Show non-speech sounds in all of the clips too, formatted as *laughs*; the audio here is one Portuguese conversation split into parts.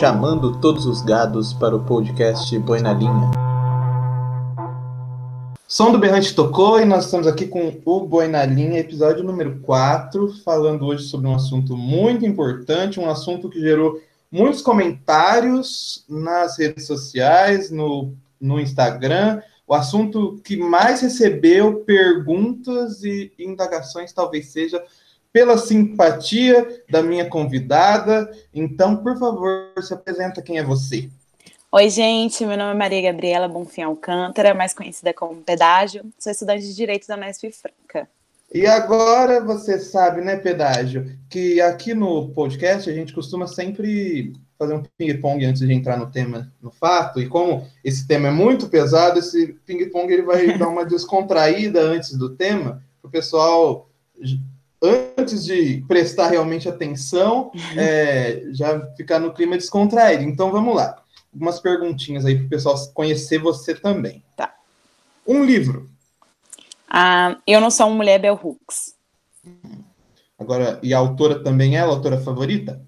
chamando todos os gados para o podcast Boi na Linha. Som do Berrante tocou e nós estamos aqui com o Boi na Linha, episódio número 4, falando hoje sobre um assunto muito importante, um assunto que gerou muitos comentários nas redes sociais, no, no Instagram, o assunto que mais recebeu perguntas e indagações talvez seja pela simpatia da minha convidada. Então, por favor, se apresenta quem é você. Oi, gente, meu nome é Maria Gabriela Bonfim Alcântara, mais conhecida como Pedágio. Sou estudante de Direito da Unesp Franca. E agora você sabe, né, Pedágio, que aqui no podcast a gente costuma sempre fazer um ping-pong antes de entrar no tema, no fato, e como esse tema é muito pesado, esse ping-pong ele vai *laughs* dar uma descontraída antes do tema, para o pessoal antes de prestar realmente atenção, é, já ficar no clima descontraído. Então vamos lá. Algumas perguntinhas aí para o pessoal conhecer você também. Tá. Um livro. Ah, eu não sou uma mulher Bell Hooks. Agora, e a autora também é a autora favorita?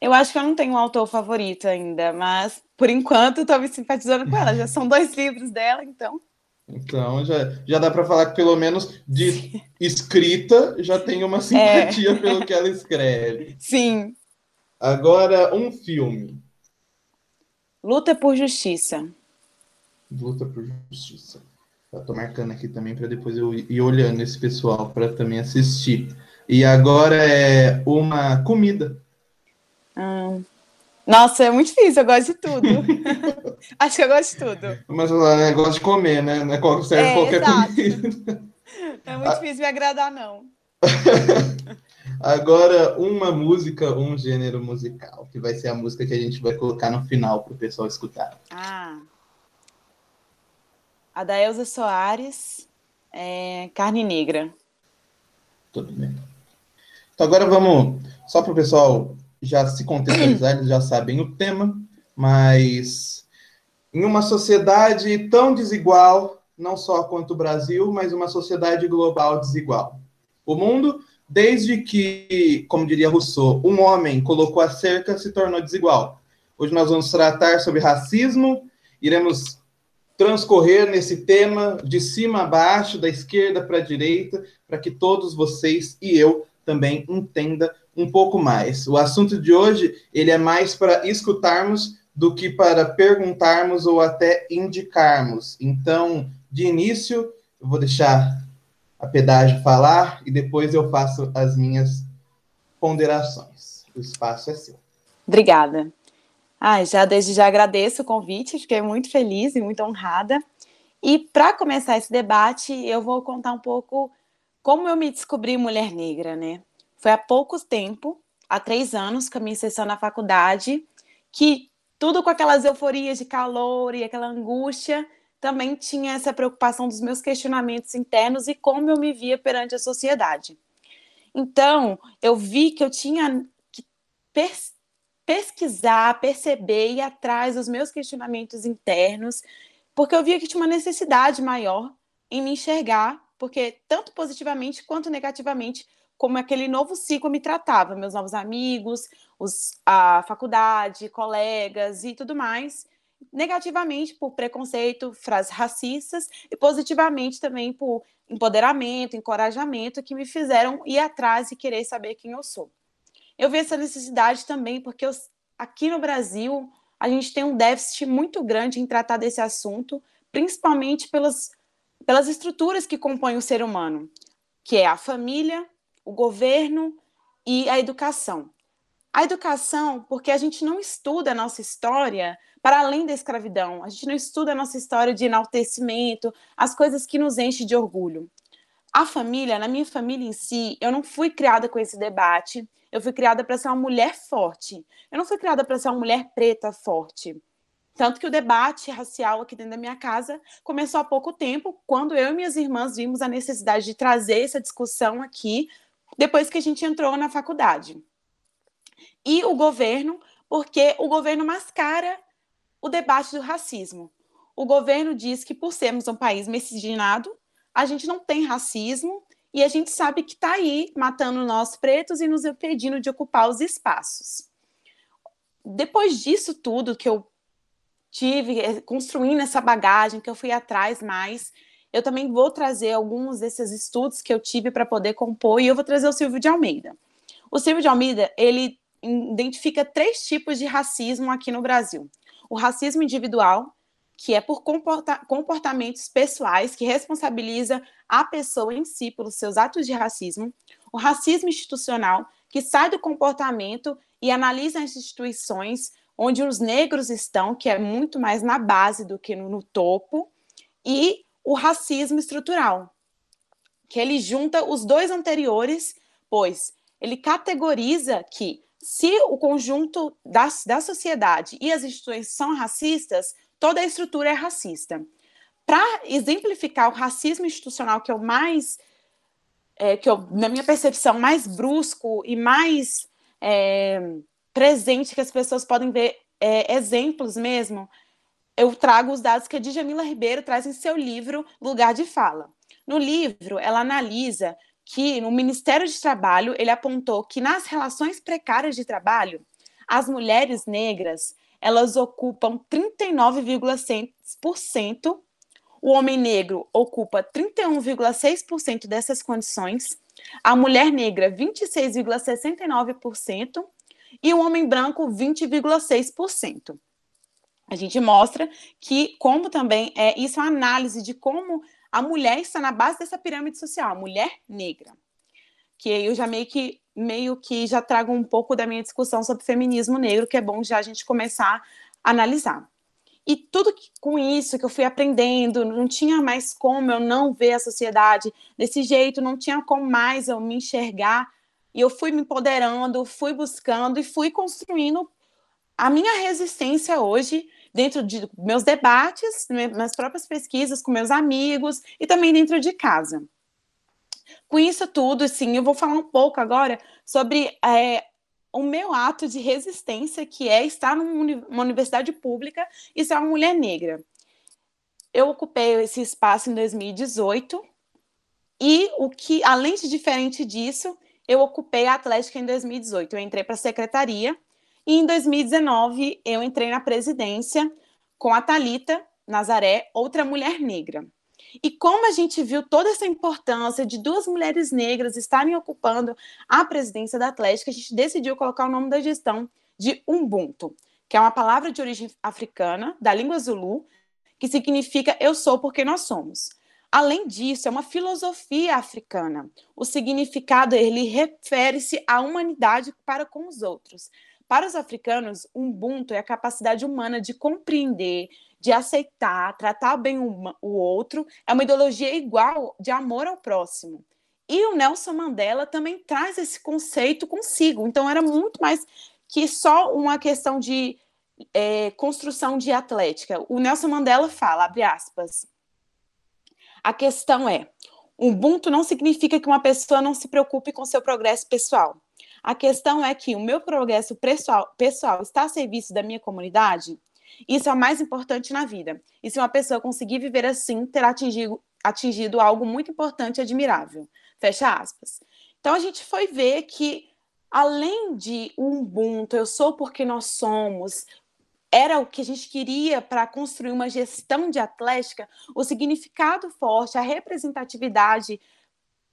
Eu acho que eu não tenho um autor favorito ainda, mas por enquanto estou me simpatizando com ela. Já são dois *laughs* livros dela, então. Então já, já dá para falar que pelo menos de escrita já tem uma simpatia é. pelo que ela escreve. Sim. Agora um filme. Luta por Justiça. Luta por Justiça. Eu tô marcando aqui também para depois eu ir olhando esse pessoal para também assistir. E agora é uma comida. Hum, nossa, é muito difícil, eu gosto de tudo. *laughs* Acho que eu gosto de tudo. Mas o né, gosto de comer, né? Não é serve é, qualquer exato. comida. É muito difícil me agradar, não. *laughs* Agora, uma música, um gênero musical, que vai ser a música que a gente vai colocar no final para o pessoal escutar. Ah. A da Elza Soares, é Carne Negra. Tudo bem. Então agora vamos, só para o pessoal já se contextualizar, eles já sabem o tema, mas em uma sociedade tão desigual, não só quanto o Brasil, mas uma sociedade global desigual. O mundo, desde que, como diria Rousseau, um homem colocou a cerca, se tornou desigual. Hoje nós vamos tratar sobre racismo, iremos transcorrer nesse tema de cima a baixo, da esquerda para a direita, para que todos vocês e eu também entenda um pouco mais. O assunto de hoje, ele é mais para escutarmos do que para perguntarmos ou até indicarmos. Então, de início, eu vou deixar a pedágio falar e depois eu faço as minhas ponderações. O espaço é seu. Obrigada. Ah, já desde já agradeço o convite, fiquei muito feliz e muito honrada. E para começar esse debate, eu vou contar um pouco como eu me descobri mulher negra, né? Foi há pouco tempo, há três anos, com a minha sessão na faculdade, que tudo com aquelas euforias de calor e aquela angústia, também tinha essa preocupação dos meus questionamentos internos e como eu me via perante a sociedade. Então, eu vi que eu tinha que pers pesquisar, perceber e atrás dos meus questionamentos internos, porque eu via que tinha uma necessidade maior em me enxergar, porque tanto positivamente quanto negativamente como aquele novo ciclo me tratava, meus novos amigos, os, a faculdade, colegas e tudo mais, negativamente por preconceito, frases racistas e positivamente também por empoderamento, encorajamento que me fizeram ir atrás e querer saber quem eu sou. Eu vi essa necessidade também porque eu, aqui no Brasil a gente tem um déficit muito grande em tratar desse assunto, principalmente pelas, pelas estruturas que compõem o ser humano, que é a família, o governo e a educação. A educação, porque a gente não estuda a nossa história para além da escravidão, a gente não estuda a nossa história de enaltecimento, as coisas que nos enchem de orgulho. A família, na minha família em si, eu não fui criada com esse debate, eu fui criada para ser uma mulher forte. Eu não fui criada para ser uma mulher preta forte. Tanto que o debate racial aqui dentro da minha casa começou há pouco tempo, quando eu e minhas irmãs vimos a necessidade de trazer essa discussão aqui depois que a gente entrou na faculdade. E o governo, porque o governo mascara o debate do racismo. O governo diz que, por sermos um país miscigenado, a gente não tem racismo e a gente sabe que está aí matando nós pretos e nos impedindo de ocupar os espaços. depois disso tudo que eu tive, eh, construindo essa bagagem, que eu fui atrás mais, eu também vou trazer alguns desses estudos que eu tive para poder compor e eu vou trazer o Silvio de Almeida. O Silvio de Almeida, ele identifica três tipos de racismo aqui no Brasil. O racismo individual, que é por comporta comportamentos pessoais, que responsabiliza a pessoa em si pelos seus atos de racismo. O racismo institucional, que sai do comportamento e analisa as instituições onde os negros estão, que é muito mais na base do que no, no topo. E o racismo estrutural, que ele junta os dois anteriores, pois ele categoriza que se o conjunto da, da sociedade e as instituições são racistas, toda a estrutura é racista. Para exemplificar o racismo institucional, que é o mais, é, que eu, na minha percepção, mais brusco e mais é, presente que as pessoas podem ver é, exemplos mesmo, eu trago os dados que a Djamila Ribeiro traz em seu livro Lugar de Fala. No livro, ela analisa que no Ministério de Trabalho ele apontou que nas relações precárias de trabalho, as mulheres negras elas ocupam 39,6%, o homem negro ocupa 31,6% dessas condições, a mulher negra 26,69% e o homem branco 20,6%. A gente mostra que como também é isso é uma análise de como a mulher está na base dessa pirâmide social, a mulher negra. Que eu já meio que meio que já trago um pouco da minha discussão sobre feminismo negro, que é bom já a gente começar a analisar. E tudo que, com isso que eu fui aprendendo, não tinha mais como eu não ver a sociedade desse jeito, não tinha como mais eu me enxergar. E eu fui me empoderando, fui buscando e fui construindo a minha resistência hoje dentro de meus debates, minhas próprias pesquisas com meus amigos e também dentro de casa. Com isso tudo, sim, eu vou falar um pouco agora sobre é, o meu ato de resistência, que é estar numa universidade pública e ser uma mulher negra. Eu ocupei esse espaço em 2018 e o que, além de diferente disso, eu ocupei a Atlética em 2018. Eu entrei para a secretaria e em 2019, eu entrei na presidência com a Talita Nazaré, outra mulher negra. E como a gente viu toda essa importância de duas mulheres negras estarem ocupando a presidência da Atlética, a gente decidiu colocar o nome da gestão de Ubuntu, que é uma palavra de origem africana, da língua Zulu, que significa eu sou porque nós somos. Além disso, é uma filosofia africana. O significado ele refere-se à humanidade para com os outros. Para os africanos, Ubuntu é a capacidade humana de compreender, de aceitar, tratar bem o, o outro, é uma ideologia igual de amor ao próximo. E o Nelson Mandela também traz esse conceito consigo. Então, era muito mais que só uma questão de é, construção de atlética. O Nelson Mandela fala, abre aspas, a questão é, Ubuntu não significa que uma pessoa não se preocupe com seu progresso pessoal. A questão é que o meu progresso pessoal, pessoal está a serviço da minha comunidade. Isso é o mais importante na vida. E se uma pessoa conseguir viver assim, terá atingido, atingido algo muito importante e admirável. Fecha aspas. Então a gente foi ver que, além de Ubuntu, eu sou porque nós somos, era o que a gente queria para construir uma gestão de atlética, o significado forte, a representatividade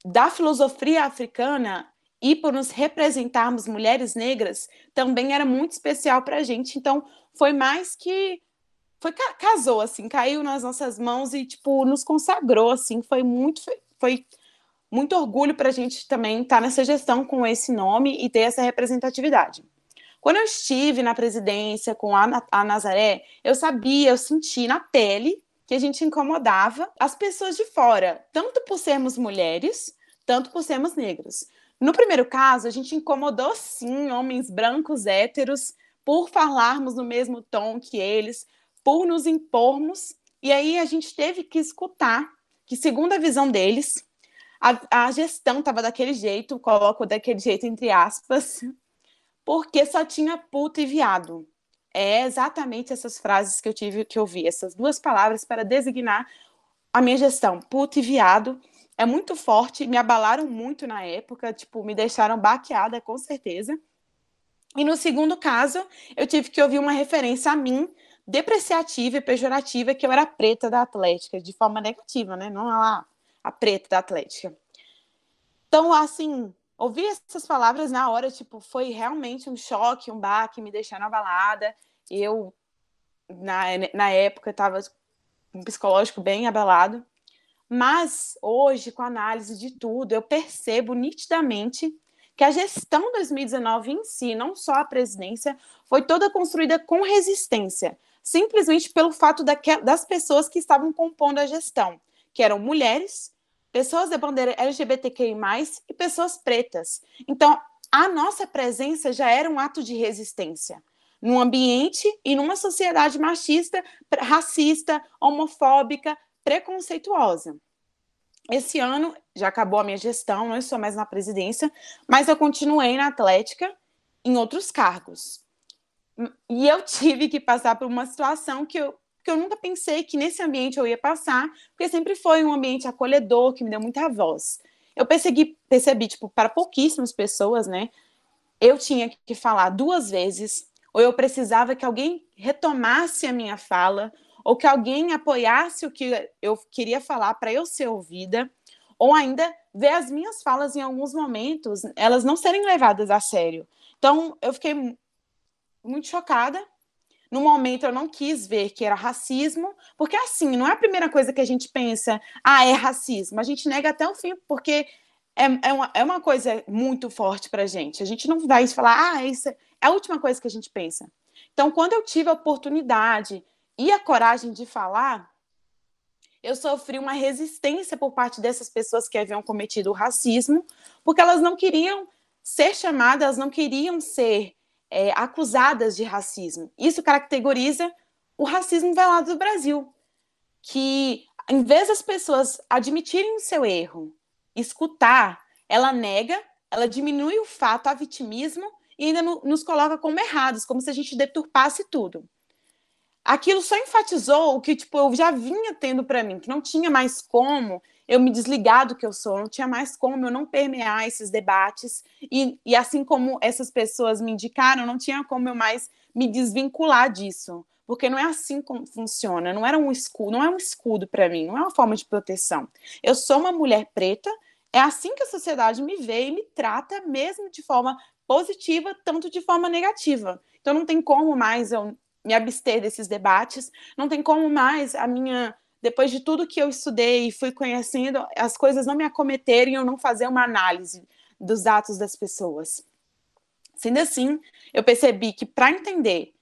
da filosofia africana e por nos representarmos mulheres negras também era muito especial para a gente. Então, foi mais que foi casou assim, caiu nas nossas mãos e tipo nos consagrou assim. Foi muito foi, muito orgulho para a gente também estar tá nessa gestão com esse nome e ter essa representatividade. Quando eu estive na presidência com a, a Nazaré, eu sabia, eu senti na pele que a gente incomodava as pessoas de fora, tanto por sermos mulheres, tanto por sermos negros. No primeiro caso, a gente incomodou sim homens brancos héteros por falarmos no mesmo tom que eles, por nos impormos, e aí a gente teve que escutar que, segundo a visão deles, a, a gestão estava daquele jeito, coloco daquele jeito entre aspas, porque só tinha puto e viado. É exatamente essas frases que eu tive que ouvir, essas duas palavras para designar a minha gestão, puto e viado é muito forte, me abalaram muito na época, tipo, me deixaram baqueada, com certeza. E no segundo caso, eu tive que ouvir uma referência a mim, depreciativa e pejorativa, que eu era preta da Atlética, de forma negativa, né? Não a, a preta da Atlética. Então, assim, ouvir essas palavras na hora, tipo, foi realmente um choque, um baque, me deixando abalada. Eu, na, na época, estava com um psicológico bem abalado. Mas hoje, com a análise de tudo, eu percebo nitidamente que a gestão 2019 em si, não só a presidência, foi toda construída com resistência, simplesmente pelo fato das pessoas que estavam compondo a gestão, que eram mulheres, pessoas da bandeira LGBTQI+, e pessoas pretas. Então, a nossa presença já era um ato de resistência num ambiente e numa sociedade machista, racista, homofóbica, preconceituosa. Esse ano já acabou a minha gestão, não estou mais na presidência, mas eu continuei na Atlética em outros cargos. E eu tive que passar por uma situação que eu, que eu nunca pensei que nesse ambiente eu ia passar, porque sempre foi um ambiente acolhedor, que me deu muita voz. Eu percebi, percebi tipo, para pouquíssimas pessoas, né? Eu tinha que falar duas vezes, ou eu precisava que alguém retomasse a minha fala, ou que alguém apoiasse o que eu queria falar para eu ser ouvida, ou ainda ver as minhas falas em alguns momentos, elas não serem levadas a sério. Então, eu fiquei muito chocada. No momento, eu não quis ver que era racismo, porque assim, não é a primeira coisa que a gente pensa, ah, é racismo. A gente nega até o fim, porque é, é, uma, é uma coisa muito forte para a gente. A gente não vai falar, ah, isso é a última coisa que a gente pensa. Então, quando eu tive a oportunidade e a coragem de falar, eu sofri uma resistência por parte dessas pessoas que haviam cometido o racismo, porque elas não queriam ser chamadas, elas não queriam ser é, acusadas de racismo. Isso caracteriza o racismo velado do Brasil, que em vez das pessoas admitirem o seu erro, escutar, ela nega, ela diminui o fato, a vitimismo, e ainda no, nos coloca como errados, como se a gente deturpasse tudo aquilo só enfatizou o que tipo eu já vinha tendo para mim, que não tinha mais como eu me desligar do que eu sou, não tinha mais como eu não permear esses debates e, e assim como essas pessoas me indicaram, não tinha como eu mais me desvincular disso, porque não é assim como funciona, não era um escudo, não é um escudo para mim, não é uma forma de proteção. Eu sou uma mulher preta, é assim que a sociedade me vê e me trata, mesmo de forma positiva, tanto de forma negativa. Então não tem como mais eu me abster desses debates. Não tem como mais a minha, depois de tudo que eu estudei e fui conhecendo, as coisas não me acometerem eu não fazer uma análise dos atos das pessoas. Sendo assim, eu percebi que para entender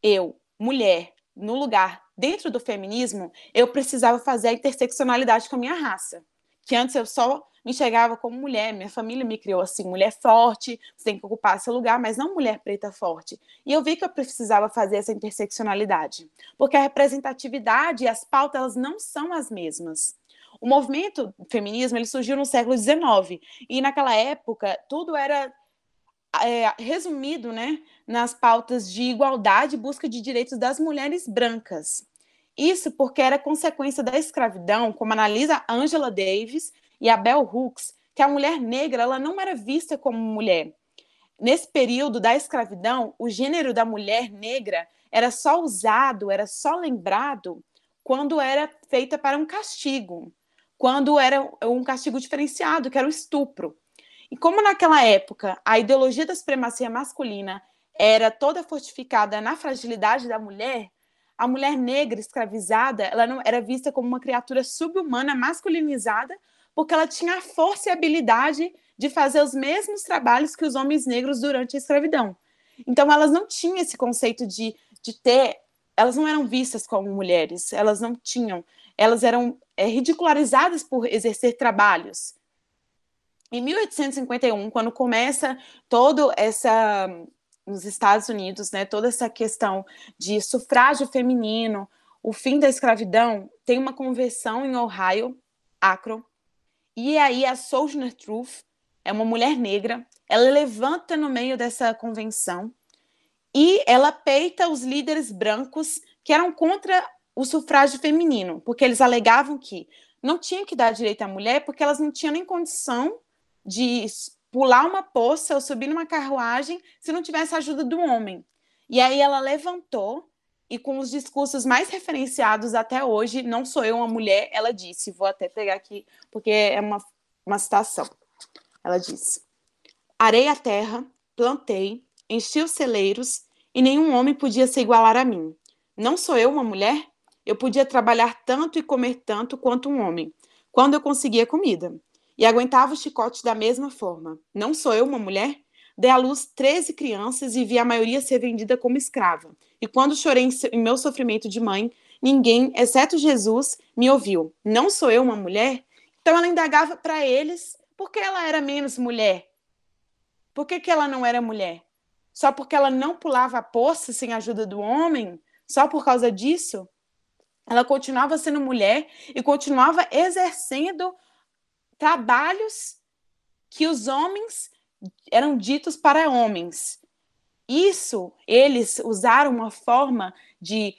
eu, mulher, no lugar dentro do feminismo, eu precisava fazer a interseccionalidade com a minha raça. Que antes eu só me enxergava como mulher, minha família me criou assim, mulher forte, você tem que ocupar seu lugar, mas não mulher preta forte. E eu vi que eu precisava fazer essa interseccionalidade, porque a representatividade e as pautas elas não são as mesmas. O movimento feminismo ele surgiu no século XIX e naquela época tudo era é, resumido, né, nas pautas de igualdade e busca de direitos das mulheres brancas. Isso porque era consequência da escravidão, como analisa Angela Davis e a Bell Hooks, que a mulher negra ela não era vista como mulher. Nesse período da escravidão, o gênero da mulher negra era só usado, era só lembrado quando era feita para um castigo, quando era um castigo diferenciado, que era o estupro. E como naquela época a ideologia da supremacia masculina era toda fortificada na fragilidade da mulher, a mulher negra escravizada ela não era vista como uma criatura subhumana masculinizada porque ela tinha a força e a habilidade de fazer os mesmos trabalhos que os homens negros durante a escravidão. Então, elas não tinham esse conceito de, de ter. Elas não eram vistas como mulheres, elas não tinham. Elas eram é, ridicularizadas por exercer trabalhos. Em 1851, quando começa todo essa. nos Estados Unidos, né, toda essa questão de sufrágio feminino, o fim da escravidão, tem uma convenção em Ohio, Akron, e aí a Sojourner Truth é uma mulher negra, ela levanta no meio dessa convenção e ela peita os líderes brancos que eram contra o sufrágio feminino, porque eles alegavam que não tinha que dar direito à mulher porque elas não tinham nem condição de pular uma poça ou subir numa carruagem se não tivesse a ajuda do homem. E aí ela levantou e com os discursos mais referenciados até hoje, não sou eu uma mulher, ela disse, vou até pegar aqui porque é uma, uma citação. Ela disse: Arei a terra, plantei, enchi os celeiros e nenhum homem podia se igualar a mim. Não sou eu uma mulher? Eu podia trabalhar tanto e comer tanto quanto um homem, quando eu conseguia comida. E aguentava o chicote da mesma forma. Não sou eu uma mulher? Dei à luz 13 crianças e vi a maioria ser vendida como escrava. E quando chorei em meu sofrimento de mãe, ninguém, exceto Jesus, me ouviu. Não sou eu uma mulher? Então ela indagava para eles por que ela era menos mulher. Por que, que ela não era mulher? Só porque ela não pulava a poça sem a ajuda do homem? Só por causa disso? Ela continuava sendo mulher e continuava exercendo trabalhos que os homens eram ditos para homens. Isso, eles usaram uma forma de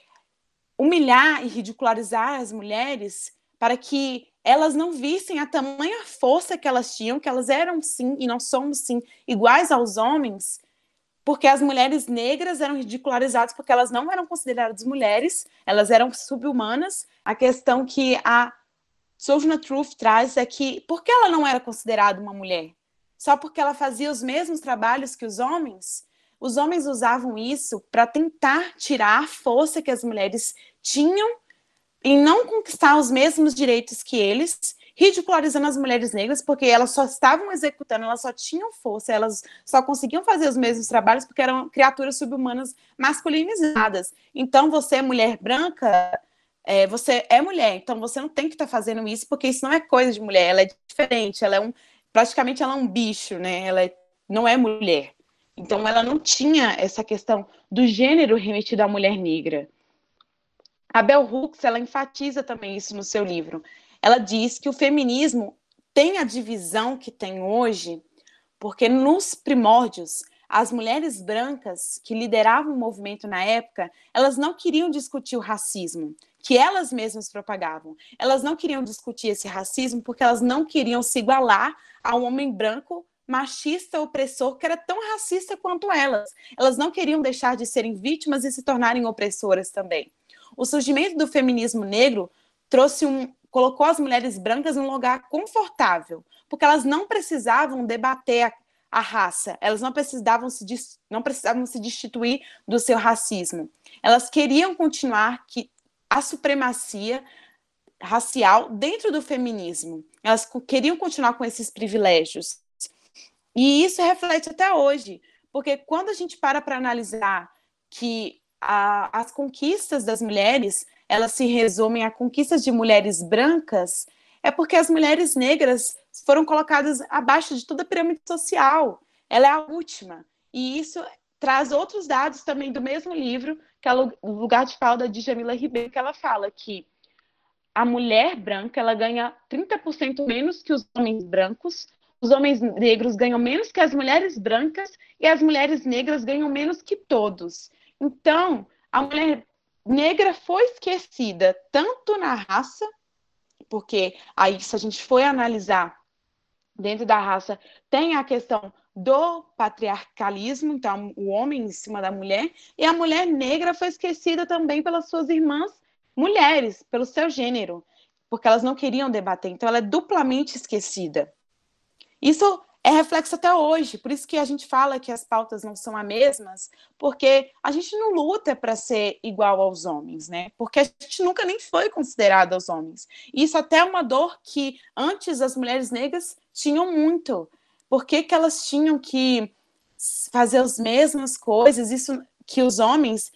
humilhar e ridicularizar as mulheres para que elas não vissem a tamanha força que elas tinham, que elas eram sim e não somos sim iguais aos homens, porque as mulheres negras eram ridicularizadas porque elas não eram consideradas mulheres, elas eram subhumanas. A questão que a Sojourner Truth traz é que por que ela não era considerada uma mulher? Só porque ela fazia os mesmos trabalhos que os homens? Os homens usavam isso para tentar tirar a força que as mulheres tinham em não conquistar os mesmos direitos que eles ridicularizando as mulheres negras, porque elas só estavam executando, elas só tinham força, elas só conseguiam fazer os mesmos trabalhos porque eram criaturas subhumanas masculinizadas. Então, você é mulher branca, é, você é mulher, então você não tem que estar tá fazendo isso, porque isso não é coisa de mulher, ela é diferente, ela é um, praticamente ela é um bicho, né? Ela é, não é mulher. Então, ela não tinha essa questão do gênero remetido à mulher negra. A Bell Hooks, ela enfatiza também isso no seu livro ela diz que o feminismo tem a divisão que tem hoje, porque nos primórdios, as mulheres brancas que lideravam o movimento na época, elas não queriam discutir o racismo, que elas mesmas propagavam. Elas não queriam discutir esse racismo porque elas não queriam se igualar a um homem branco machista opressor que era tão racista quanto elas. Elas não queriam deixar de serem vítimas e se tornarem opressoras também. O surgimento do feminismo negro trouxe um, colocou as mulheres brancas num lugar confortável, porque elas não precisavam debater a, a raça, elas não precisavam se não precisavam se destituir do seu racismo. Elas queriam continuar que a supremacia racial dentro do feminismo. Elas queriam continuar com esses privilégios. E isso reflete até hoje, porque quando a gente para para analisar que a, as conquistas das mulheres elas se resumem a conquistas de mulheres brancas, é porque as mulheres negras foram colocadas abaixo de toda a pirâmide social. Ela é a última. E isso traz outros dados também do mesmo livro, que é o lugar de fala de Jamila Ribeiro, que ela fala que a mulher branca ela ganha 30% menos que os homens brancos, os homens negros ganham menos que as mulheres brancas e as mulheres negras ganham menos que todos. Então, a mulher negra foi esquecida tanto na raça, porque aí, se a gente for analisar dentro da raça, tem a questão do patriarcalismo, então o homem em cima da mulher, e a mulher negra foi esquecida também pelas suas irmãs mulheres, pelo seu gênero, porque elas não queriam debater, então ela é duplamente esquecida. Isso é reflexo até hoje. Por isso que a gente fala que as pautas não são as mesmas, porque a gente não luta para ser igual aos homens, né? Porque a gente nunca nem foi considerado aos homens. Isso até é uma dor que antes as mulheres negras tinham muito. Por que, que elas tinham que fazer as mesmas coisas, isso que os homens,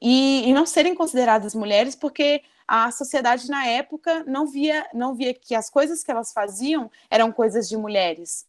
e, e não serem consideradas mulheres, porque a sociedade na época não via, não via que as coisas que elas faziam eram coisas de mulheres.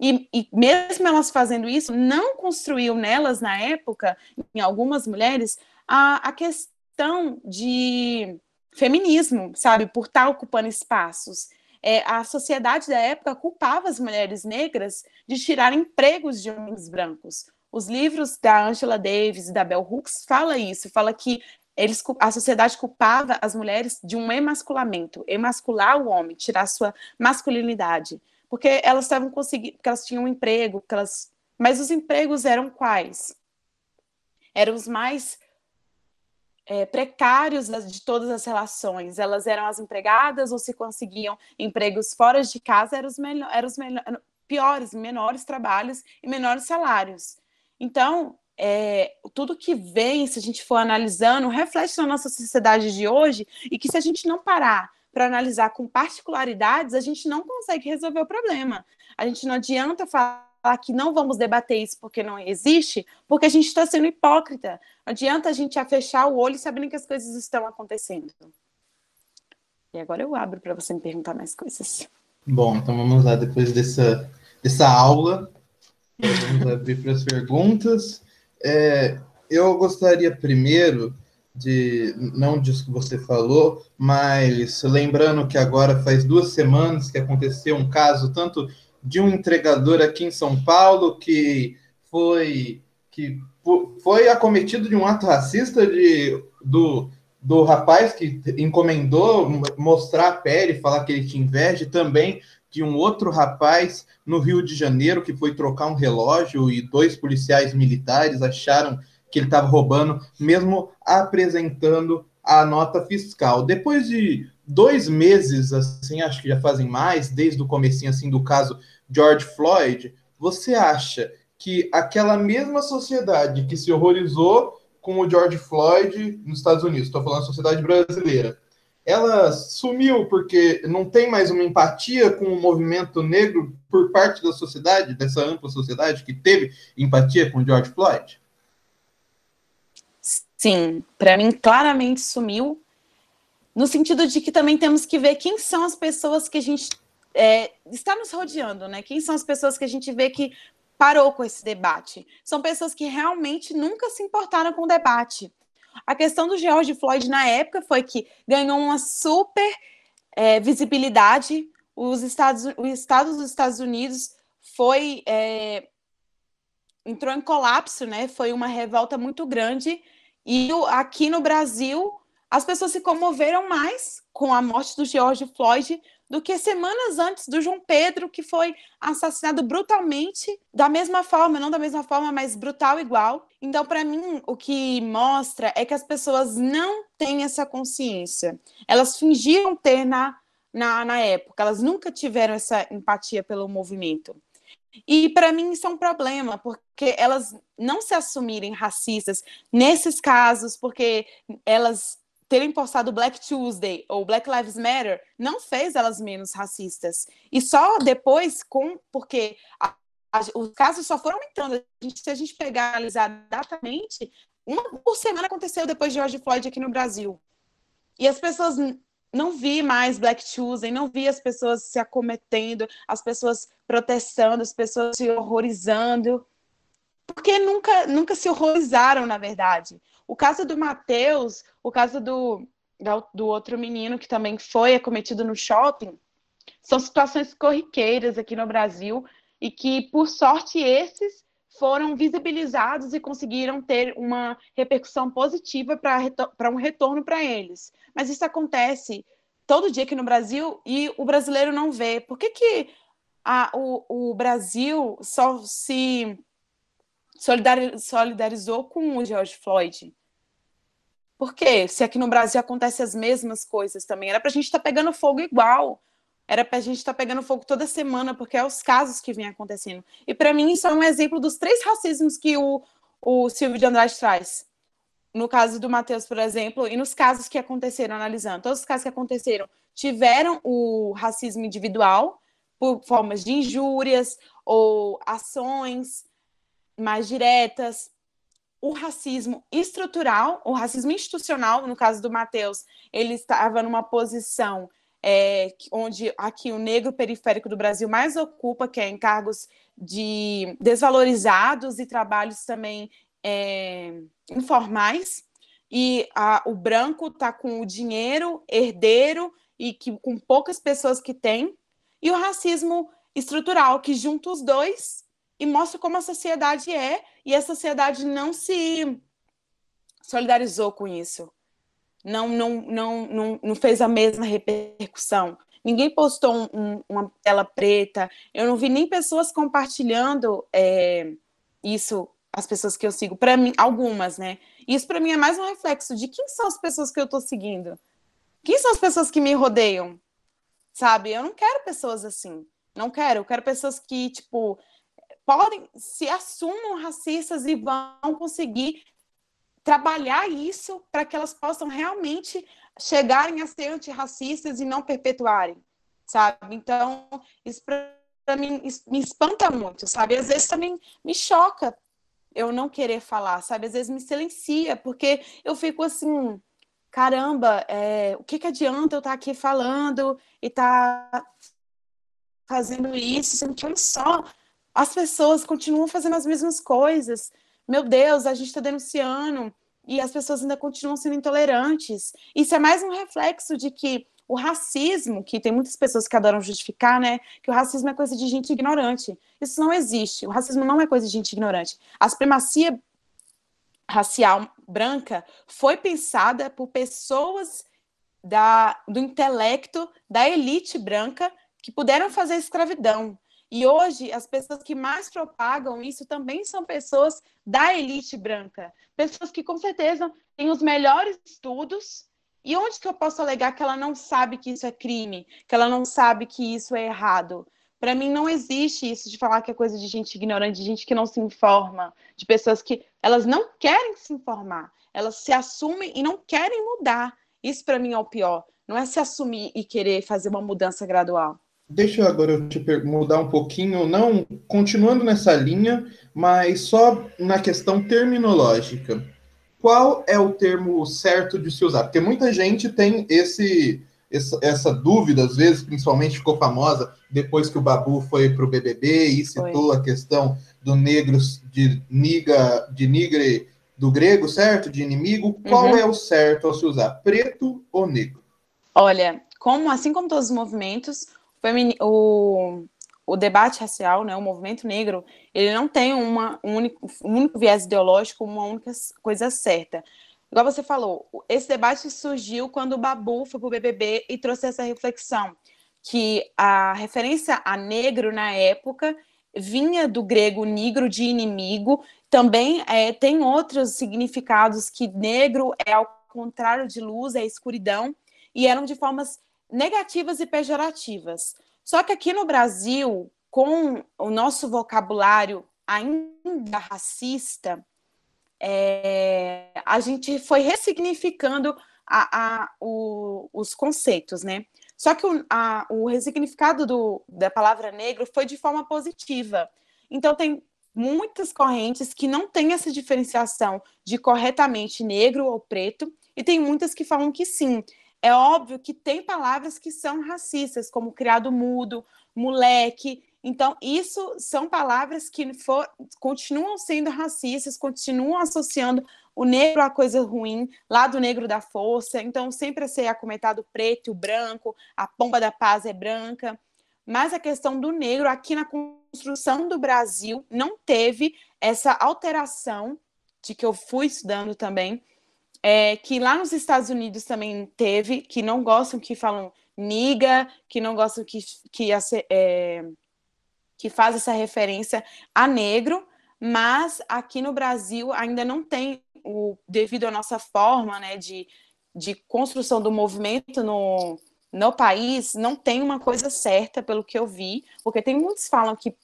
E, e, mesmo elas fazendo isso, não construiu nelas, na época, em algumas mulheres, a, a questão de feminismo, sabe? Por estar ocupando espaços. É, a sociedade da época culpava as mulheres negras de tirar empregos de homens brancos. Os livros da Angela Davis e da Bell Hooks fala isso, fala que eles, a sociedade culpava as mulheres de um emasculamento, emascular o homem, tirar sua masculinidade porque elas estavam conseguindo, porque elas tinham um emprego, que elas, mas os empregos eram quais? Eram os mais é, precários de todas as relações. Elas eram as empregadas ou se conseguiam empregos fora de casa, eram os, melhor, eram os melhor, piores, menores trabalhos e menores salários. Então, é, tudo que vem, se a gente for analisando, reflete na nossa sociedade de hoje e que se a gente não parar para analisar com particularidades, a gente não consegue resolver o problema. A gente não adianta falar que não vamos debater isso porque não existe, porque a gente está sendo hipócrita. Não adianta a gente fechar o olho sabendo que as coisas estão acontecendo. E agora eu abro para você me perguntar mais coisas. Bom, então vamos lá, depois dessa, dessa aula, vamos abrir para as perguntas. É, eu gostaria primeiro de, não disso que você falou, mas lembrando que agora faz duas semanas que aconteceu um caso tanto de um entregador aqui em São Paulo que foi que foi acometido de um ato racista de, do, do rapaz que encomendou mostrar a pele, falar que ele tinha inveja, também de um outro rapaz no Rio de Janeiro que foi trocar um relógio e dois policiais militares acharam que ele estava roubando, mesmo apresentando a nota fiscal. Depois de dois meses, assim, acho que já fazem mais, desde o comecinho assim do caso George Floyd, você acha que aquela mesma sociedade que se horrorizou com o George Floyd nos Estados Unidos, estou falando da sociedade brasileira, ela sumiu porque não tem mais uma empatia com o movimento negro por parte da sociedade, dessa ampla sociedade que teve empatia com George Floyd? Sim, para mim claramente sumiu, no sentido de que também temos que ver quem são as pessoas que a gente é, está nos rodeando, né? Quem são as pessoas que a gente vê que parou com esse debate? São pessoas que realmente nunca se importaram com o debate. A questão do George Floyd na época foi que ganhou uma super é, visibilidade. Os Estados, o Estado dos Estados Unidos foi é, entrou em colapso, né? Foi uma revolta muito grande e aqui no Brasil, as pessoas se comoveram mais com a morte do George Floyd do que semanas antes do João Pedro, que foi assassinado brutalmente, da mesma forma, não da mesma forma, mas brutal igual. Então, para mim, o que mostra é que as pessoas não têm essa consciência. Elas fingiram ter na, na, na época, elas nunca tiveram essa empatia pelo movimento. E para mim isso é um problema, porque elas não se assumirem racistas nesses casos, porque elas terem postado Black Tuesday ou Black Lives Matter não fez elas menos racistas. E só depois, com porque a, a, os casos só foram aumentando. A gente, se a gente pegar analisar exatamente, uma por semana aconteceu depois de George Floyd aqui no Brasil. E as pessoas não vi mais Black Tuesday, não vi as pessoas se acometendo, as pessoas protestando, as pessoas se horrorizando, porque nunca, nunca se horrorizaram, na verdade. O caso do Matheus, o caso do, do outro menino que também foi acometido no shopping, são situações corriqueiras aqui no Brasil e que, por sorte, esses foram visibilizados e conseguiram ter uma repercussão positiva para um retorno para eles. Mas isso acontece todo dia aqui no Brasil e o brasileiro não vê. Por que, que a, o, o Brasil só se solidarizou com o George Floyd? Por quê? Se aqui no Brasil acontecem as mesmas coisas também, era para a gente estar tá pegando fogo igual. Era para a gente estar tá pegando fogo toda semana, porque é os casos que vêm acontecendo. E para mim, isso é um exemplo dos três racismos que o, o Silvio de Andrade traz. No caso do Matheus, por exemplo, e nos casos que aconteceram, analisando, todos os casos que aconteceram tiveram o racismo individual, por formas de injúrias ou ações mais diretas, o racismo estrutural, o racismo institucional, no caso do Matheus, ele estava numa posição é, onde aqui o negro periférico do Brasil mais ocupa, que é em cargos de desvalorizados e trabalhos também é, informais, e a, o branco está com o dinheiro herdeiro e que com poucas pessoas que tem, e o racismo estrutural, que junta os dois e mostra como a sociedade é, e a sociedade não se solidarizou com isso não, não, não, não, não fez a mesma repercussão. ninguém postou um, um, uma tela preta, eu não vi nem pessoas compartilhando é, isso, as pessoas que eu sigo, para mim, algumas, né? Isso para mim é mais um reflexo de quem são as pessoas que eu estou seguindo. Quem são as pessoas que me rodeiam? Sabe? Eu não quero pessoas assim. Não quero. Eu quero pessoas que, tipo, podem se assumam racistas e vão conseguir trabalhar isso para que elas possam realmente chegarem a ser antirracistas e não perpetuarem, sabe? Então, isso para mim me espanta muito, sabe? Às vezes também me choca eu não querer falar, sabe? Às vezes me silencia, porque eu fico assim, caramba, é, o que, que adianta eu estar tá aqui falando e estar tá fazendo isso, sendo que só, as pessoas continuam fazendo as mesmas coisas. Meu Deus, a gente está denunciando e as pessoas ainda continuam sendo intolerantes. Isso é mais um reflexo de que o racismo, que tem muitas pessoas que adoram justificar, né? Que o racismo é coisa de gente ignorante. Isso não existe. O racismo não é coisa de gente ignorante. A supremacia racial branca foi pensada por pessoas da, do intelecto da elite branca que puderam fazer escravidão. E hoje, as pessoas que mais propagam isso também são pessoas da elite branca. Pessoas que, com certeza, têm os melhores estudos. E onde que eu posso alegar que ela não sabe que isso é crime? Que ela não sabe que isso é errado? Para mim, não existe isso de falar que é coisa de gente ignorante, de gente que não se informa, de pessoas que elas não querem se informar, elas se assumem e não querem mudar. Isso, para mim, é o pior. Não é se assumir e querer fazer uma mudança gradual. Deixa agora eu te mudar um pouquinho, não continuando nessa linha, mas só na questão terminológica. Qual é o termo certo de se usar? Porque muita gente tem esse essa, essa dúvida, às vezes, principalmente ficou famosa depois que o Babu foi para o BBB e citou foi. a questão do negro, de niga, de nigre, do grego, certo? De inimigo. Qual uhum. é o certo a se usar? Preto ou negro? Olha, como assim como todos os movimentos, o, o debate racial, né, o movimento negro, ele não tem uma, um, único, um único viés ideológico, uma única coisa certa. Igual você falou, esse debate surgiu quando o Babu foi para o BBB e trouxe essa reflexão, que a referência a negro na época vinha do grego negro de inimigo, também é, tem outros significados que negro é ao contrário de luz, é escuridão, e eram de formas negativas e pejorativas. Só que aqui no Brasil, com o nosso vocabulário ainda racista, é, a gente foi ressignificando a, a, o, os conceitos, né? Só que o, a, o ressignificado do, da palavra negro foi de forma positiva. Então, tem muitas correntes que não têm essa diferenciação de corretamente negro ou preto, e tem muitas que falam que sim. É óbvio que tem palavras que são racistas, como criado mudo, moleque. Então, isso são palavras que for, continuam sendo racistas, continuam associando o negro a coisa ruim, lado negro da força. Então, sempre a ser acometado preto, branco, a pomba da paz é branca. Mas a questão do negro, aqui na construção do Brasil, não teve essa alteração, de que eu fui estudando também, é, que lá nos Estados Unidos também teve, que não gostam que falam niga, que não gostam que, que, é, que faz essa referência a negro, mas aqui no Brasil ainda não tem, o, devido à nossa forma né, de, de construção do movimento no, no país, não tem uma coisa certa, pelo que eu vi, porque tem muitos que falam que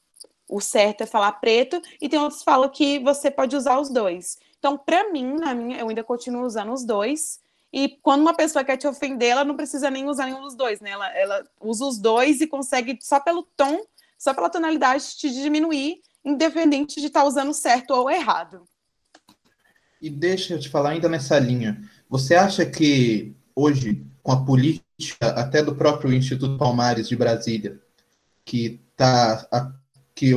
o certo é falar preto, e tem outros que falam que você pode usar os dois. Então, para mim, na minha, eu ainda continuo usando os dois. E quando uma pessoa quer te ofender, ela não precisa nem usar nenhum dos dois, né? Ela, ela usa os dois e consegue, só pelo tom, só pela tonalidade, te diminuir, independente de estar tá usando certo ou errado. E deixa eu te falar ainda nessa linha. Você acha que hoje, com a política até do próprio Instituto Palmares de Brasília, que tá que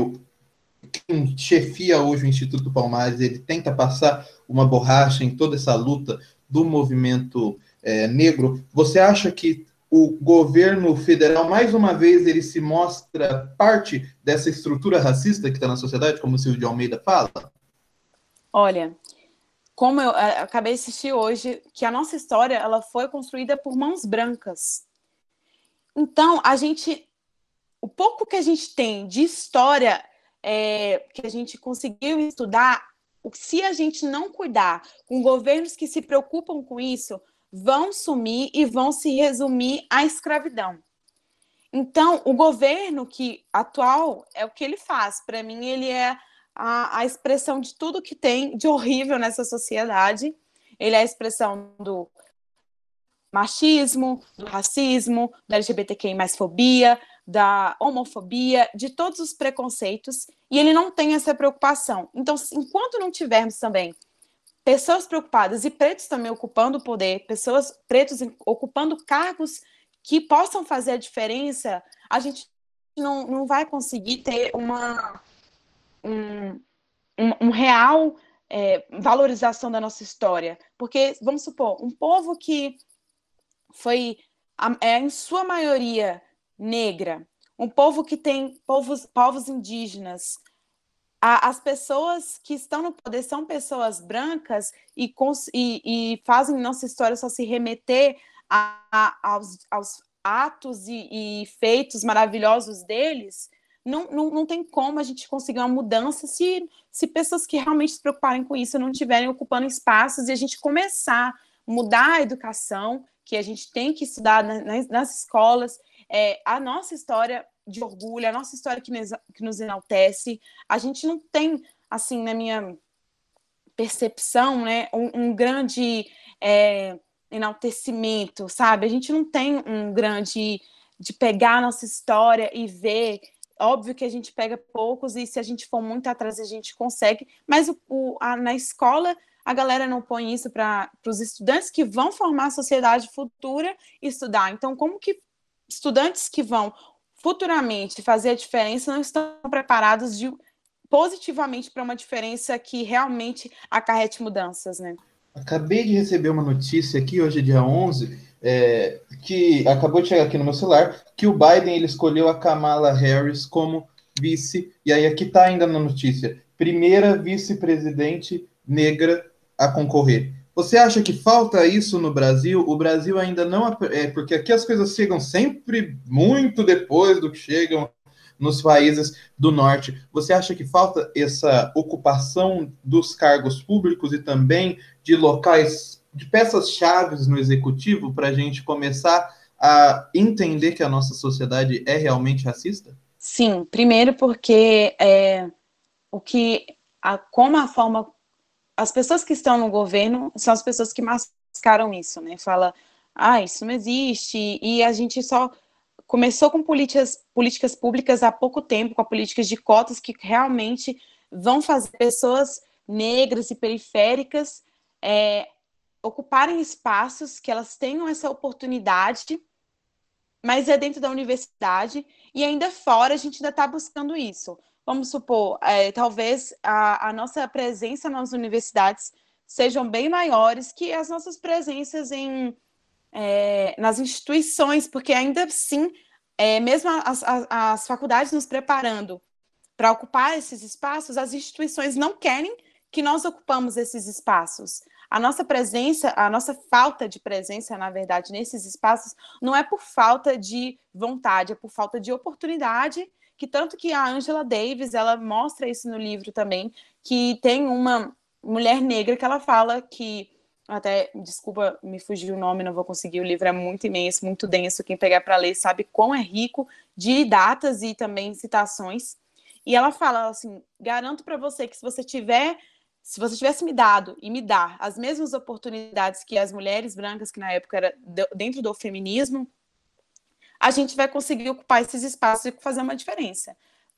quem chefia hoje o Instituto Palmares, ele tenta passar uma borracha em toda essa luta do movimento é, negro. Você acha que o governo federal, mais uma vez, ele se mostra parte dessa estrutura racista que está na sociedade, como o Silvio de Almeida fala? Olha, como eu acabei de assistir hoje, que a nossa história ela foi construída por mãos brancas. Então, a gente, o pouco que a gente tem de história é, que a gente conseguiu estudar, se a gente não cuidar com governos que se preocupam com isso, vão sumir e vão se resumir à escravidão. Então, o governo que atual é o que ele faz. Para mim, ele é a, a, expressão de tudo que tem de horrível nessa sociedade. Ele é a expressão do machismo, do racismo, da LGBTQI mais fobia, da homofobia, de todos os preconceitos, e ele não tem essa preocupação. Então, enquanto não tivermos também pessoas preocupadas e pretos também ocupando o poder, pessoas pretos ocupando cargos que possam fazer a diferença, a gente não, não vai conseguir ter uma um, um, um real é, valorização da nossa história. Porque, vamos supor, um povo que foi, é, em sua maioria, negra, um povo que tem povos, povos indígenas, a, as pessoas que estão no poder são pessoas brancas e, e, e fazem nossa história só se remeter a, a, aos, aos, atos e, e, feitos maravilhosos deles, não, não, não tem como a gente conseguir uma mudança se, se pessoas que realmente se preocuparem com isso não estiverem ocupando espaços e a gente começar a mudar a educação, que a gente tem que estudar nas, nas escolas, é, a nossa história de orgulho, a nossa história que nos, que nos enaltece. A gente não tem, assim, na minha percepção, né, um, um grande é, enaltecimento, sabe? A gente não tem um grande de pegar a nossa história e ver. Óbvio que a gente pega poucos e se a gente for muito atrás a gente consegue, mas o, o a, na escola a galera não põe isso para os estudantes que vão formar a sociedade futura estudar. Então, como que estudantes que vão futuramente fazer a diferença não estão preparados de, positivamente para uma diferença que realmente acarrete mudanças, né? Acabei de receber uma notícia aqui, hoje é dia 11, é, que acabou de chegar aqui no meu celular, que o Biden ele escolheu a Kamala Harris como vice, e aí aqui está ainda na notícia, primeira vice-presidente negra a concorrer. Você acha que falta isso no Brasil? O Brasil ainda não. É, porque aqui as coisas chegam sempre muito depois do que chegam nos países do norte. Você acha que falta essa ocupação dos cargos públicos e também de locais, de peças-chave no executivo para a gente começar a entender que a nossa sociedade é realmente racista? Sim, primeiro porque é, o que a, como a forma as pessoas que estão no governo são as pessoas que mascaram isso, né? Fala, ah, isso não existe, e a gente só começou com políticas, políticas públicas há pouco tempo, com políticas de cotas que realmente vão fazer pessoas negras e periféricas é, ocuparem espaços, que elas tenham essa oportunidade, mas é dentro da universidade, e ainda fora a gente ainda está buscando isso vamos supor, é, talvez a, a, nossa presença nas universidades sejam bem maiores que as nossas presenças em, é, nas instituições, porque ainda assim, é, mesmo as, as, as faculdades nos preparando para ocupar esses espaços, as instituições não querem que nós ocupamos esses espaços. A nossa presença, a nossa falta de presença, na verdade, nesses espaços, não é por falta de vontade, é por falta de oportunidade que tanto que a Angela Davis, ela mostra isso no livro também, que tem uma mulher negra que ela fala que até, desculpa, me fugiu o nome, não vou conseguir, o livro é muito imenso, muito denso, quem pegar para ler sabe quão é rico de datas e também citações. E ela fala assim: "Garanto para você que se você tiver se você tivesse me dado e me dar as mesmas oportunidades que as mulheres brancas, que na época era dentro do feminismo, a gente vai conseguir ocupar esses espaços e fazer uma diferença.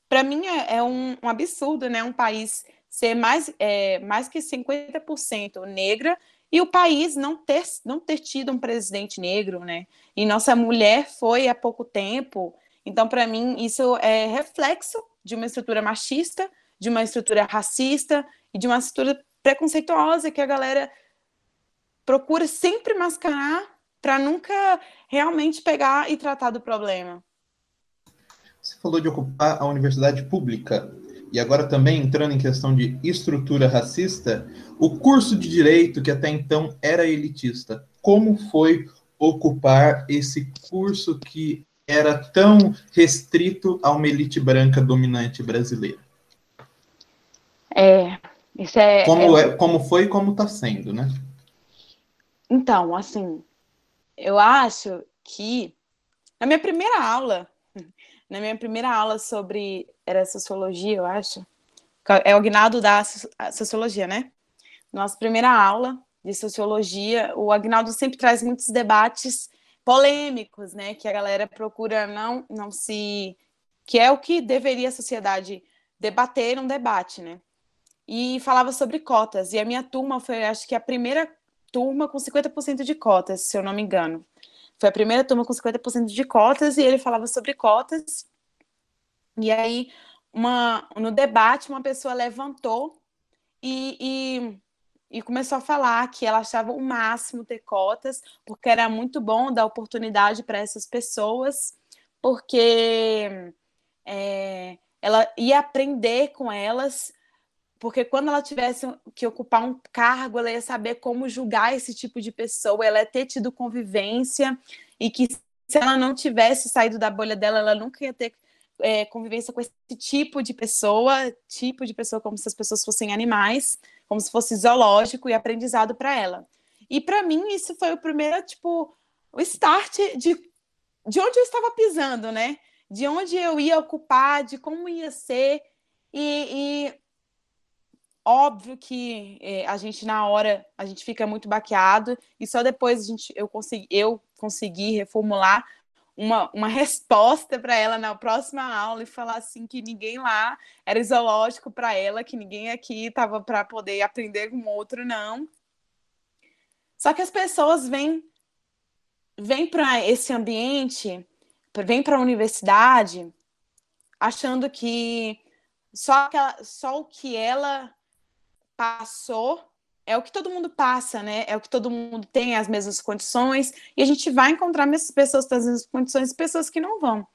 Para mim é, é um, um, absurdo, né? Um país ser mais, é, mais que 50% negra e o país não ter, não ter tido um presidente negro, né? E nossa mulher foi há pouco tempo. Então, para mim, isso é reflexo de uma estrutura machista, de uma estrutura racista e de uma estrutura preconceituosa que a galera procura sempre mascarar para nunca realmente pegar e tratar do problema. Você falou de ocupar a universidade pública e agora também entrando em questão de estrutura racista, o curso de direito que até então era elitista, como foi ocupar esse curso que era tão restrito a uma elite branca dominante brasileira? É, isso é. Como, é... é como foi e como está sendo, né? Então, assim, eu acho que na minha primeira aula, *laughs* na minha primeira aula sobre era sociologia, eu acho, é o Agnaldo da sociologia, né? Nossa primeira aula de sociologia, o Agnaldo sempre traz muitos debates polêmicos, né? Que a galera procura não, não se. que é o que deveria a sociedade debater num debate, né? E falava sobre cotas. E a minha turma foi, acho que, a primeira turma com 50% de cotas, se eu não me engano. Foi a primeira turma com 50% de cotas e ele falava sobre cotas. E aí, uma, no debate, uma pessoa levantou e, e e começou a falar que ela achava o máximo ter cotas, porque era muito bom dar oportunidade para essas pessoas, porque é, ela ia aprender com elas, porque quando ela tivesse que ocupar um cargo, ela ia saber como julgar esse tipo de pessoa, ela ia ter tido convivência, e que se ela não tivesse saído da bolha dela, ela nunca ia ter é, convivência com esse tipo de pessoa, tipo de pessoa como se as pessoas fossem animais, como se fosse zoológico e aprendizado para ela. E para mim isso foi o primeiro, tipo, o start de, de onde eu estava pisando, né? De onde eu ia ocupar, de como ia ser. E, e óbvio que é, a gente na hora a gente fica muito baqueado e só depois a gente eu consegui eu consegui reformular uma, uma *laughs* resposta para ela na próxima aula e falar assim que ninguém lá era zoológico para ela, que ninguém aqui estava para poder aprender com outro, não. Só que as pessoas vêm vêm para esse ambiente, vêm para a universidade achando que só, aquela, só o que ela passou é o que todo mundo passa, né? É o que todo mundo tem as mesmas condições, e a gente vai encontrar pessoas com as mesmas condições e pessoas que não vão.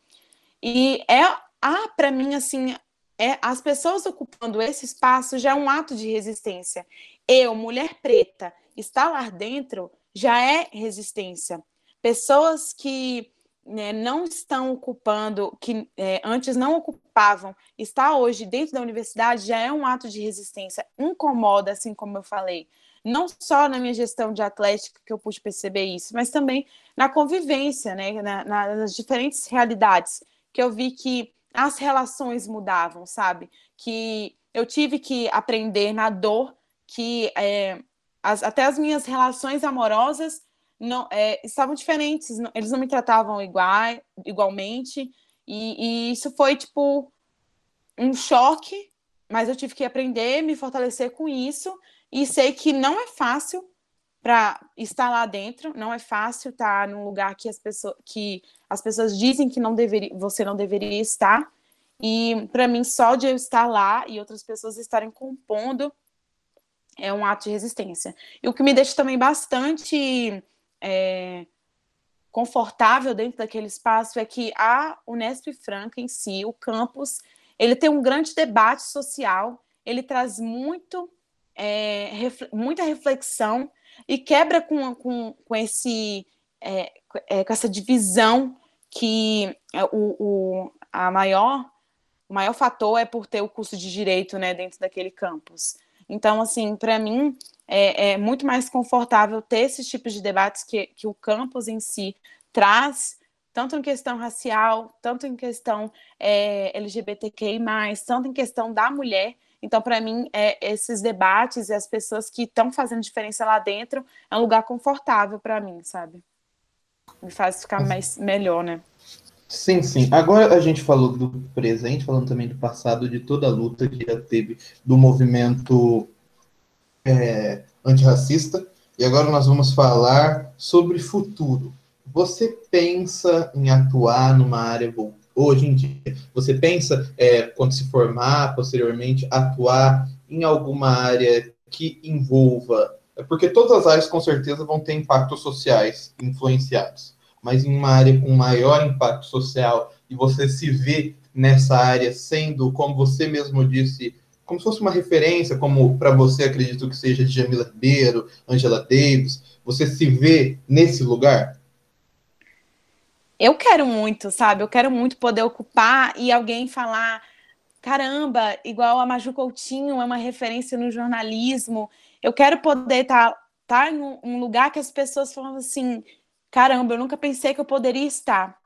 E é, ah, para mim, assim, é, as pessoas ocupando esse espaço já é um ato de resistência. Eu, mulher preta, estar lá dentro já é resistência. Pessoas que né, não estão ocupando, que é, antes não ocupavam, está hoje dentro da universidade já é um ato de resistência, incomoda, assim como eu falei. Não só na minha gestão de atlética que eu pude perceber isso, mas também na convivência, né, na, nas diferentes realidades, que eu vi que as relações mudavam, sabe? Que eu tive que aprender na dor que é, as, até as minhas relações amorosas não, é, estavam diferentes, não, eles não me tratavam igual, igualmente, e, e, isso foi tipo um choque, mas eu tive que aprender, me fortalecer com isso, e sei que não é fácil para estar lá dentro, não é fácil estar num lugar que as pessoas, que as pessoas dizem que não deveria, você não deveria estar, e para mim só de eu estar lá e outras pessoas estarem compondo é um ato de resistência. E o que me deixa também bastante é, confortável dentro daquele espaço é que a Unesp Franca em si, o campus, ele tem um grande debate social, ele traz muito, é, muita reflexão e quebra com, com, com esse é, é com essa divisão que é, o, o, a maior, o maior fator é por ter o curso de direito né, dentro daquele campus. Então, assim, para mim, é, é, muito mais confortável ter esses tipos de debates que, que o campus em si traz, tanto em questão racial, tanto em questão é, LGBTQI, tanto em questão da mulher. Então, para mim, é, esses debates e as pessoas que estão fazendo diferença lá dentro é um lugar confortável para mim, sabe? Me faz ficar mais melhor, né? Sim, sim. Agora a gente falou do presente, falando também do passado, de toda a luta que já teve do movimento é, antirracista. E agora nós vamos falar sobre futuro. Você pensa em atuar numa área hoje em dia? Você pensa, é, quando se formar, posteriormente, atuar em alguma área que envolva. É porque todas as áreas, com certeza, vão ter impactos sociais influenciados. Mas em uma área com maior impacto social, e você se vê nessa área sendo, como você mesmo disse, como se fosse uma referência, como para você acredito que seja Jamila Ribeiro, Angela Davis, você se vê nesse lugar? eu quero muito, sabe? Eu quero muito poder ocupar e alguém falar, caramba, igual a Maju Coutinho é uma referência no jornalismo. Eu quero poder estar tá, tá em um lugar que as pessoas falam assim, caramba, eu nunca pensei que eu poderia estar.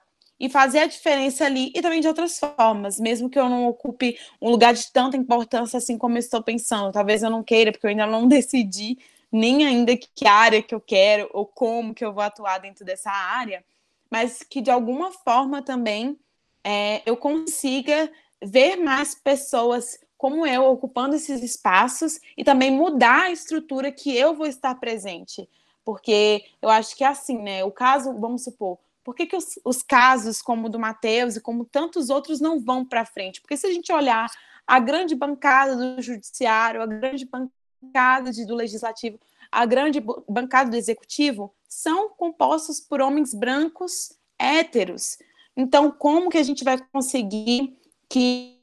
E fazer a diferença ali e também de outras formas, mesmo que eu não ocupe um lugar de tanta importância assim como eu estou pensando. Talvez eu não queira, porque eu ainda não *laughs* decidi nem ainda que área que eu quero ou como que eu vou atuar dentro dessa área mas que de alguma forma também é, eu consiga ver mais pessoas como eu ocupando esses espaços e também mudar a estrutura que eu vou estar presente. Porque eu acho que é assim, né? O caso, vamos supor, por que, que os, os casos como o do Matheus e como tantos outros não vão para frente? Porque se a gente olhar a grande bancada do judiciário, a grande bancada do legislativo, a grande bancada do executivo são compostos por homens brancos héteros. Então, como que a gente vai conseguir que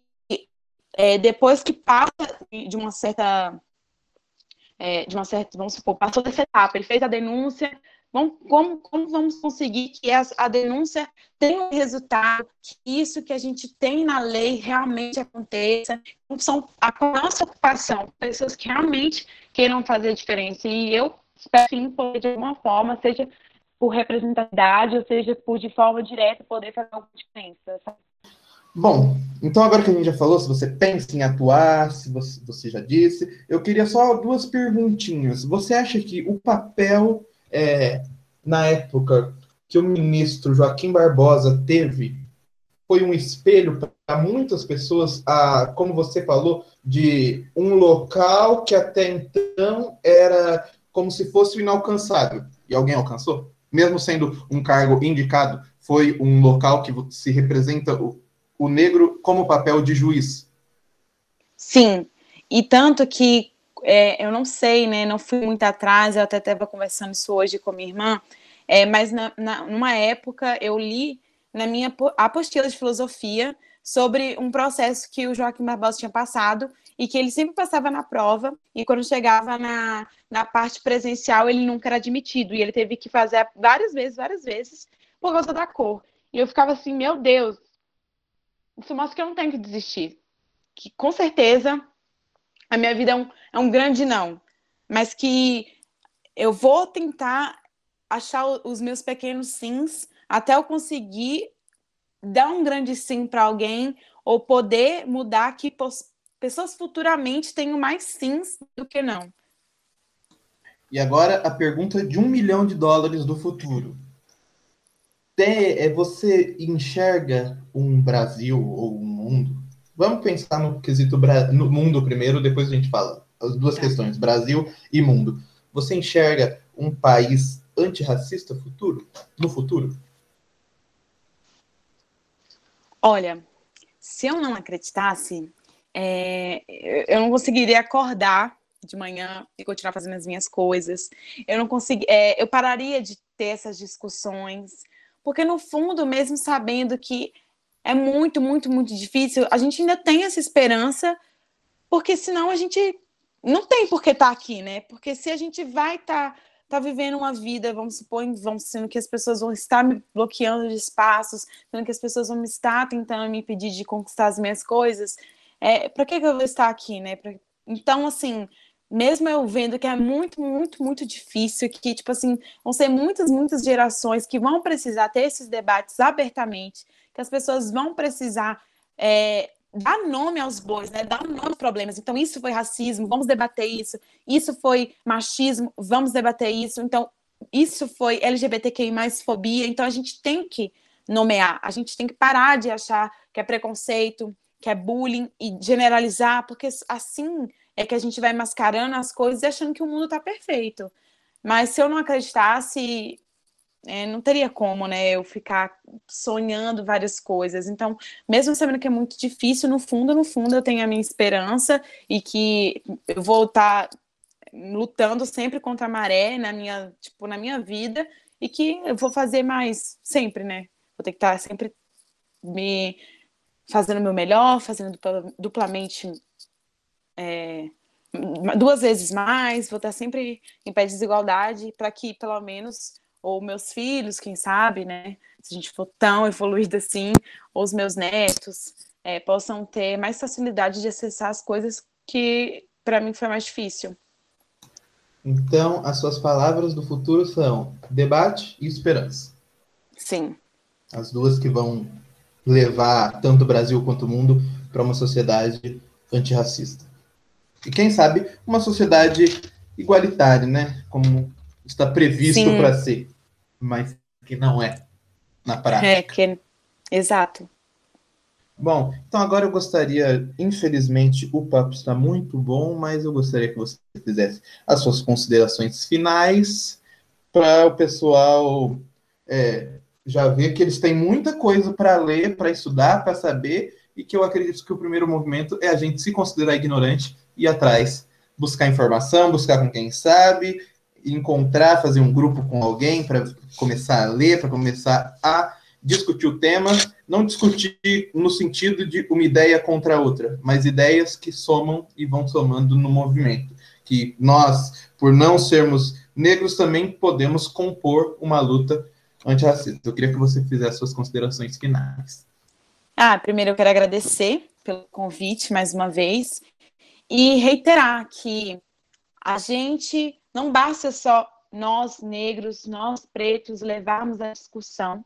é, depois que passa de uma certa é, de uma certa, vamos supor, passou dessa etapa, ele fez a denúncia, vamos, como, como vamos conseguir que a, a denúncia tenha um resultado, que isso que a gente tem na lei realmente aconteça, são a nossa ocupação, pessoas que realmente queiram fazer a diferença. E eu espero, sim, poder, de alguma forma, seja por representatividade, ou seja, por de forma direta, poder fazer alguma diferença. Bom, então agora que a gente já falou, se você pensa em atuar, se você, você já disse, eu queria só duas perguntinhas. Você acha que o papel, é, na época que o ministro Joaquim Barbosa teve, foi um espelho para muitas pessoas, a, como você falou, de um local que até então era como se fosse o inalcançável, e alguém alcançou? Mesmo sendo um cargo indicado, foi um local que se representa o, o negro como papel de juiz. Sim, e tanto que é, eu não sei, né? Não fui muito atrás, eu até estava conversando isso hoje com minha irmã, é, mas na, na, numa época eu li na minha apostila de filosofia sobre um processo que o Joaquim Barbosa tinha passado e que ele sempre passava na prova e quando chegava na, na parte presencial ele nunca era admitido e ele teve que fazer várias vezes, várias vezes por causa da cor. E eu ficava assim, meu Deus, isso mostra que eu não tenho que desistir. Que com certeza a minha vida é um, é um grande não, mas que eu vou tentar achar os meus pequenos sims até eu conseguir dar um grande sim para alguém ou poder mudar que pessoas futuramente tenham mais sims do que não. E agora a pergunta de um milhão de dólares do futuro. É, você enxerga um Brasil ou um mundo? Vamos pensar no quesito no mundo primeiro, depois a gente fala as duas tá. questões, Brasil e mundo. Você enxerga um país antirracista futuro, no futuro? Olha, se eu não acreditasse, é, eu não conseguiria acordar de manhã e continuar fazendo as minhas coisas. Eu não consegui, é, eu pararia de ter essas discussões, porque no fundo, mesmo sabendo que é muito, muito, muito difícil, a gente ainda tem essa esperança, porque senão a gente não tem por que estar tá aqui, né? Porque se a gente vai estar tá tá vivendo uma vida, vamos supor, vamos sendo que as pessoas vão estar me bloqueando de espaços, sendo que as pessoas vão estar tentando me impedir de conquistar as minhas coisas, é, para que, que eu vou estar aqui, né? Pra... Então, assim, mesmo eu vendo que é muito, muito, muito difícil, que, tipo assim, vão ser muitas, muitas gerações que vão precisar ter esses debates abertamente, que as pessoas vão precisar é, dar nome aos bois, né? Dar nome aos problemas. Então, isso foi racismo, vamos debater isso. Isso foi machismo, vamos debater isso. Então, isso foi LGBTQI mais fobia. Então, a gente tem que nomear, a gente tem que parar de achar que é preconceito, que é bullying e generalizar, porque assim é que a gente vai mascarando as coisas e achando que o mundo está perfeito. Mas se eu não acreditasse, é, não teria como, né, eu ficar sonhando várias coisas. Então, mesmo sabendo que é muito difícil, no fundo, no fundo, eu tenho a minha esperança e que eu vou estar lutando sempre contra a maré na minha, tipo, na minha vida e que eu vou fazer mais sempre, né? Vou ter que estar sempre me fazendo o meu melhor, fazendo duplamente é, duas vezes mais, vou estar sempre em pé de desigualdade para que, pelo menos, ou meus filhos, quem sabe, né, se a gente for tão evoluído assim, os meus netos é, possam ter mais facilidade de acessar as coisas que para mim foi mais difícil. Então, as suas palavras do futuro são debate e esperança. Sim. As duas que vão levar tanto o Brasil quanto o mundo para uma sociedade antirracista. E quem sabe uma sociedade igualitária, né? Como está previsto para ser, mas que não é na prática. É, que... exato. Bom, então agora eu gostaria, infelizmente o papo está muito bom, mas eu gostaria que você fizesse as suas considerações finais para o pessoal é, já ver que eles têm muita coisa para ler, para estudar, para saber, e que eu acredito que o primeiro movimento é a gente se considerar ignorante e ir atrás, buscar informação, buscar com quem sabe, encontrar, fazer um grupo com alguém para começar a ler, para começar a discutir o tema, não discutir no sentido de uma ideia contra a outra, mas ideias que somam e vão somando no movimento. Que nós, por não sermos negros, também podemos compor uma luta antirracista. Eu queria que você fizesse suas considerações finais. Ah, primeiro eu quero agradecer pelo convite mais uma vez e reiterar que a gente não basta só nós negros, nós pretos levarmos a discussão,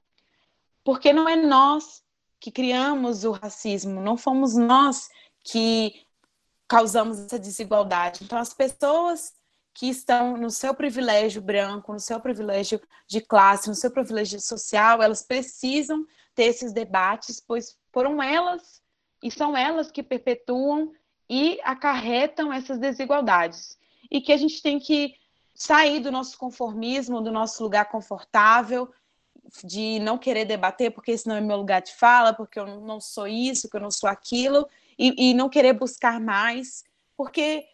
porque não é nós que criamos o racismo, não fomos nós que causamos essa desigualdade. Então, as pessoas que estão no seu privilégio branco, no seu privilégio de classe, no seu privilégio social, elas precisam ter esses debates, pois foram elas e são elas que perpetuam e acarretam essas desigualdades. E que a gente tem que sair do nosso conformismo, do nosso lugar confortável, de não querer debater porque esse não é meu lugar de fala, porque eu não sou isso, que eu não sou aquilo, e, e não querer buscar mais, porque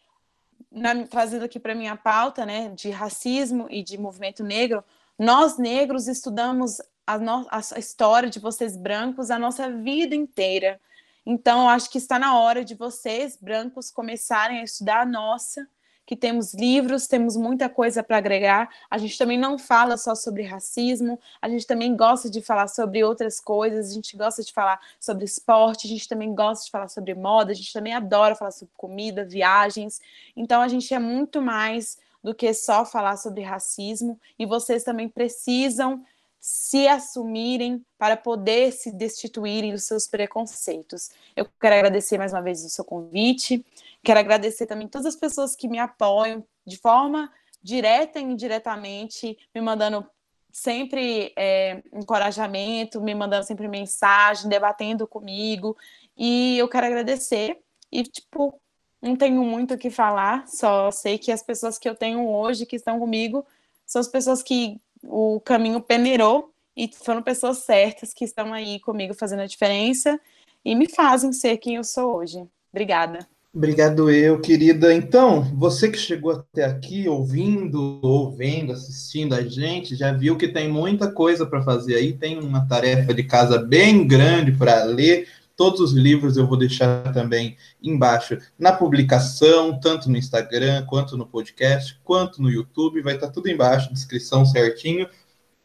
na, trazendo aqui para minha pauta, né, de racismo e de movimento negro, nós negros estudamos a, no, a história de vocês brancos a nossa vida inteira. Então, acho que está na hora de vocês brancos começarem a estudar a nossa que temos livros, temos muita coisa para agregar. A gente também não fala só sobre racismo, a gente também gosta de falar sobre outras coisas, a gente gosta de falar sobre esporte, a gente também gosta de falar sobre moda, a gente também adora falar sobre comida, viagens. Então a gente é muito mais do que só falar sobre racismo e vocês também precisam se assumirem para poder se destituírem dos seus preconceitos. Eu quero agradecer mais uma vez o seu convite. Quero agradecer também todas as pessoas que me apoiam de forma direta e indiretamente, me mandando sempre é, encorajamento, me mandando sempre mensagem, debatendo comigo. E eu quero agradecer. E, tipo, não tenho muito o que falar, só sei que as pessoas que eu tenho hoje, que estão comigo, são as pessoas que o caminho peneirou e foram pessoas certas que estão aí comigo fazendo a diferença e me fazem ser quem eu sou hoje. Obrigada. Obrigado eu, querida. Então, você que chegou até aqui ouvindo, ouvindo, assistindo a gente, já viu que tem muita coisa para fazer aí, tem uma tarefa de casa bem grande para ler. Todos os livros eu vou deixar também embaixo na publicação, tanto no Instagram, quanto no podcast, quanto no YouTube, vai estar tá tudo embaixo, descrição certinho.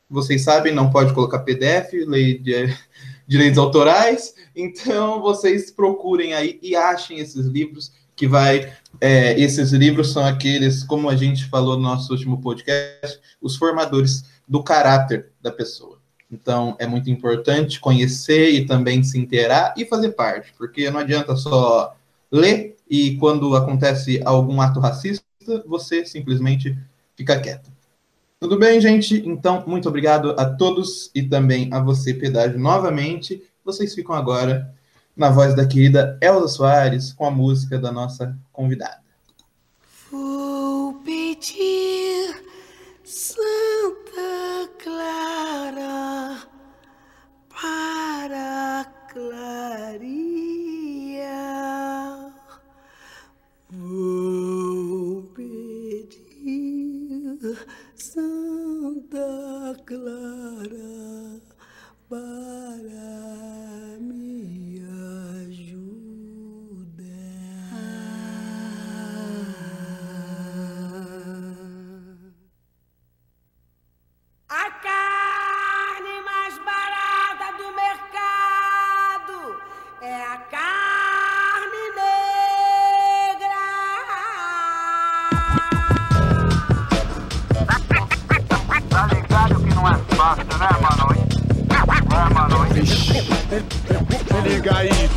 Vocês sabem, não pode colocar PDF, lei de direitos autorais. Então, vocês procurem aí e achem esses livros que vai. É, esses livros são aqueles, como a gente falou no nosso último podcast, os formadores do caráter da pessoa. Então, é muito importante conhecer e também se inteirar e fazer parte, porque não adianta só ler e quando acontece algum ato racista, você simplesmente fica quieto. Tudo bem, gente? Então, muito obrigado a todos e também a você, Pedágio, novamente. Vocês ficam agora na voz da querida Elza Soares com a música da nossa convidada. Vou pedir Santa Clara para clarear. Vou Santa Clara, para me ajudar. A carne mais barata do mercado é a carne. não é fácil, né, mano? É, né, mano? Se liga aí.